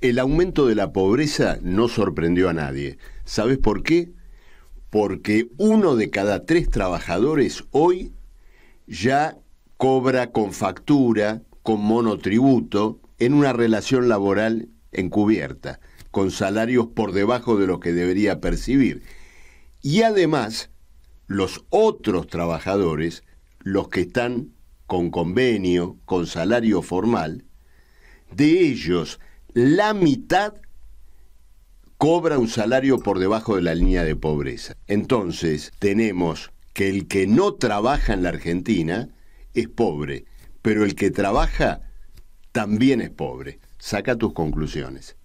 El aumento de la pobreza no sorprendió a nadie. ¿Sabes por qué? Porque uno de cada tres trabajadores hoy ya cobra con factura, con monotributo, en una relación laboral encubierta, con salarios por debajo de lo que debería percibir. Y además, los otros trabajadores, los que están con convenio, con salario formal, de ellos la mitad cobra un salario por debajo de la línea de pobreza. Entonces, tenemos que el que no trabaja en la Argentina es pobre, pero el que trabaja también es pobre. Saca tus conclusiones.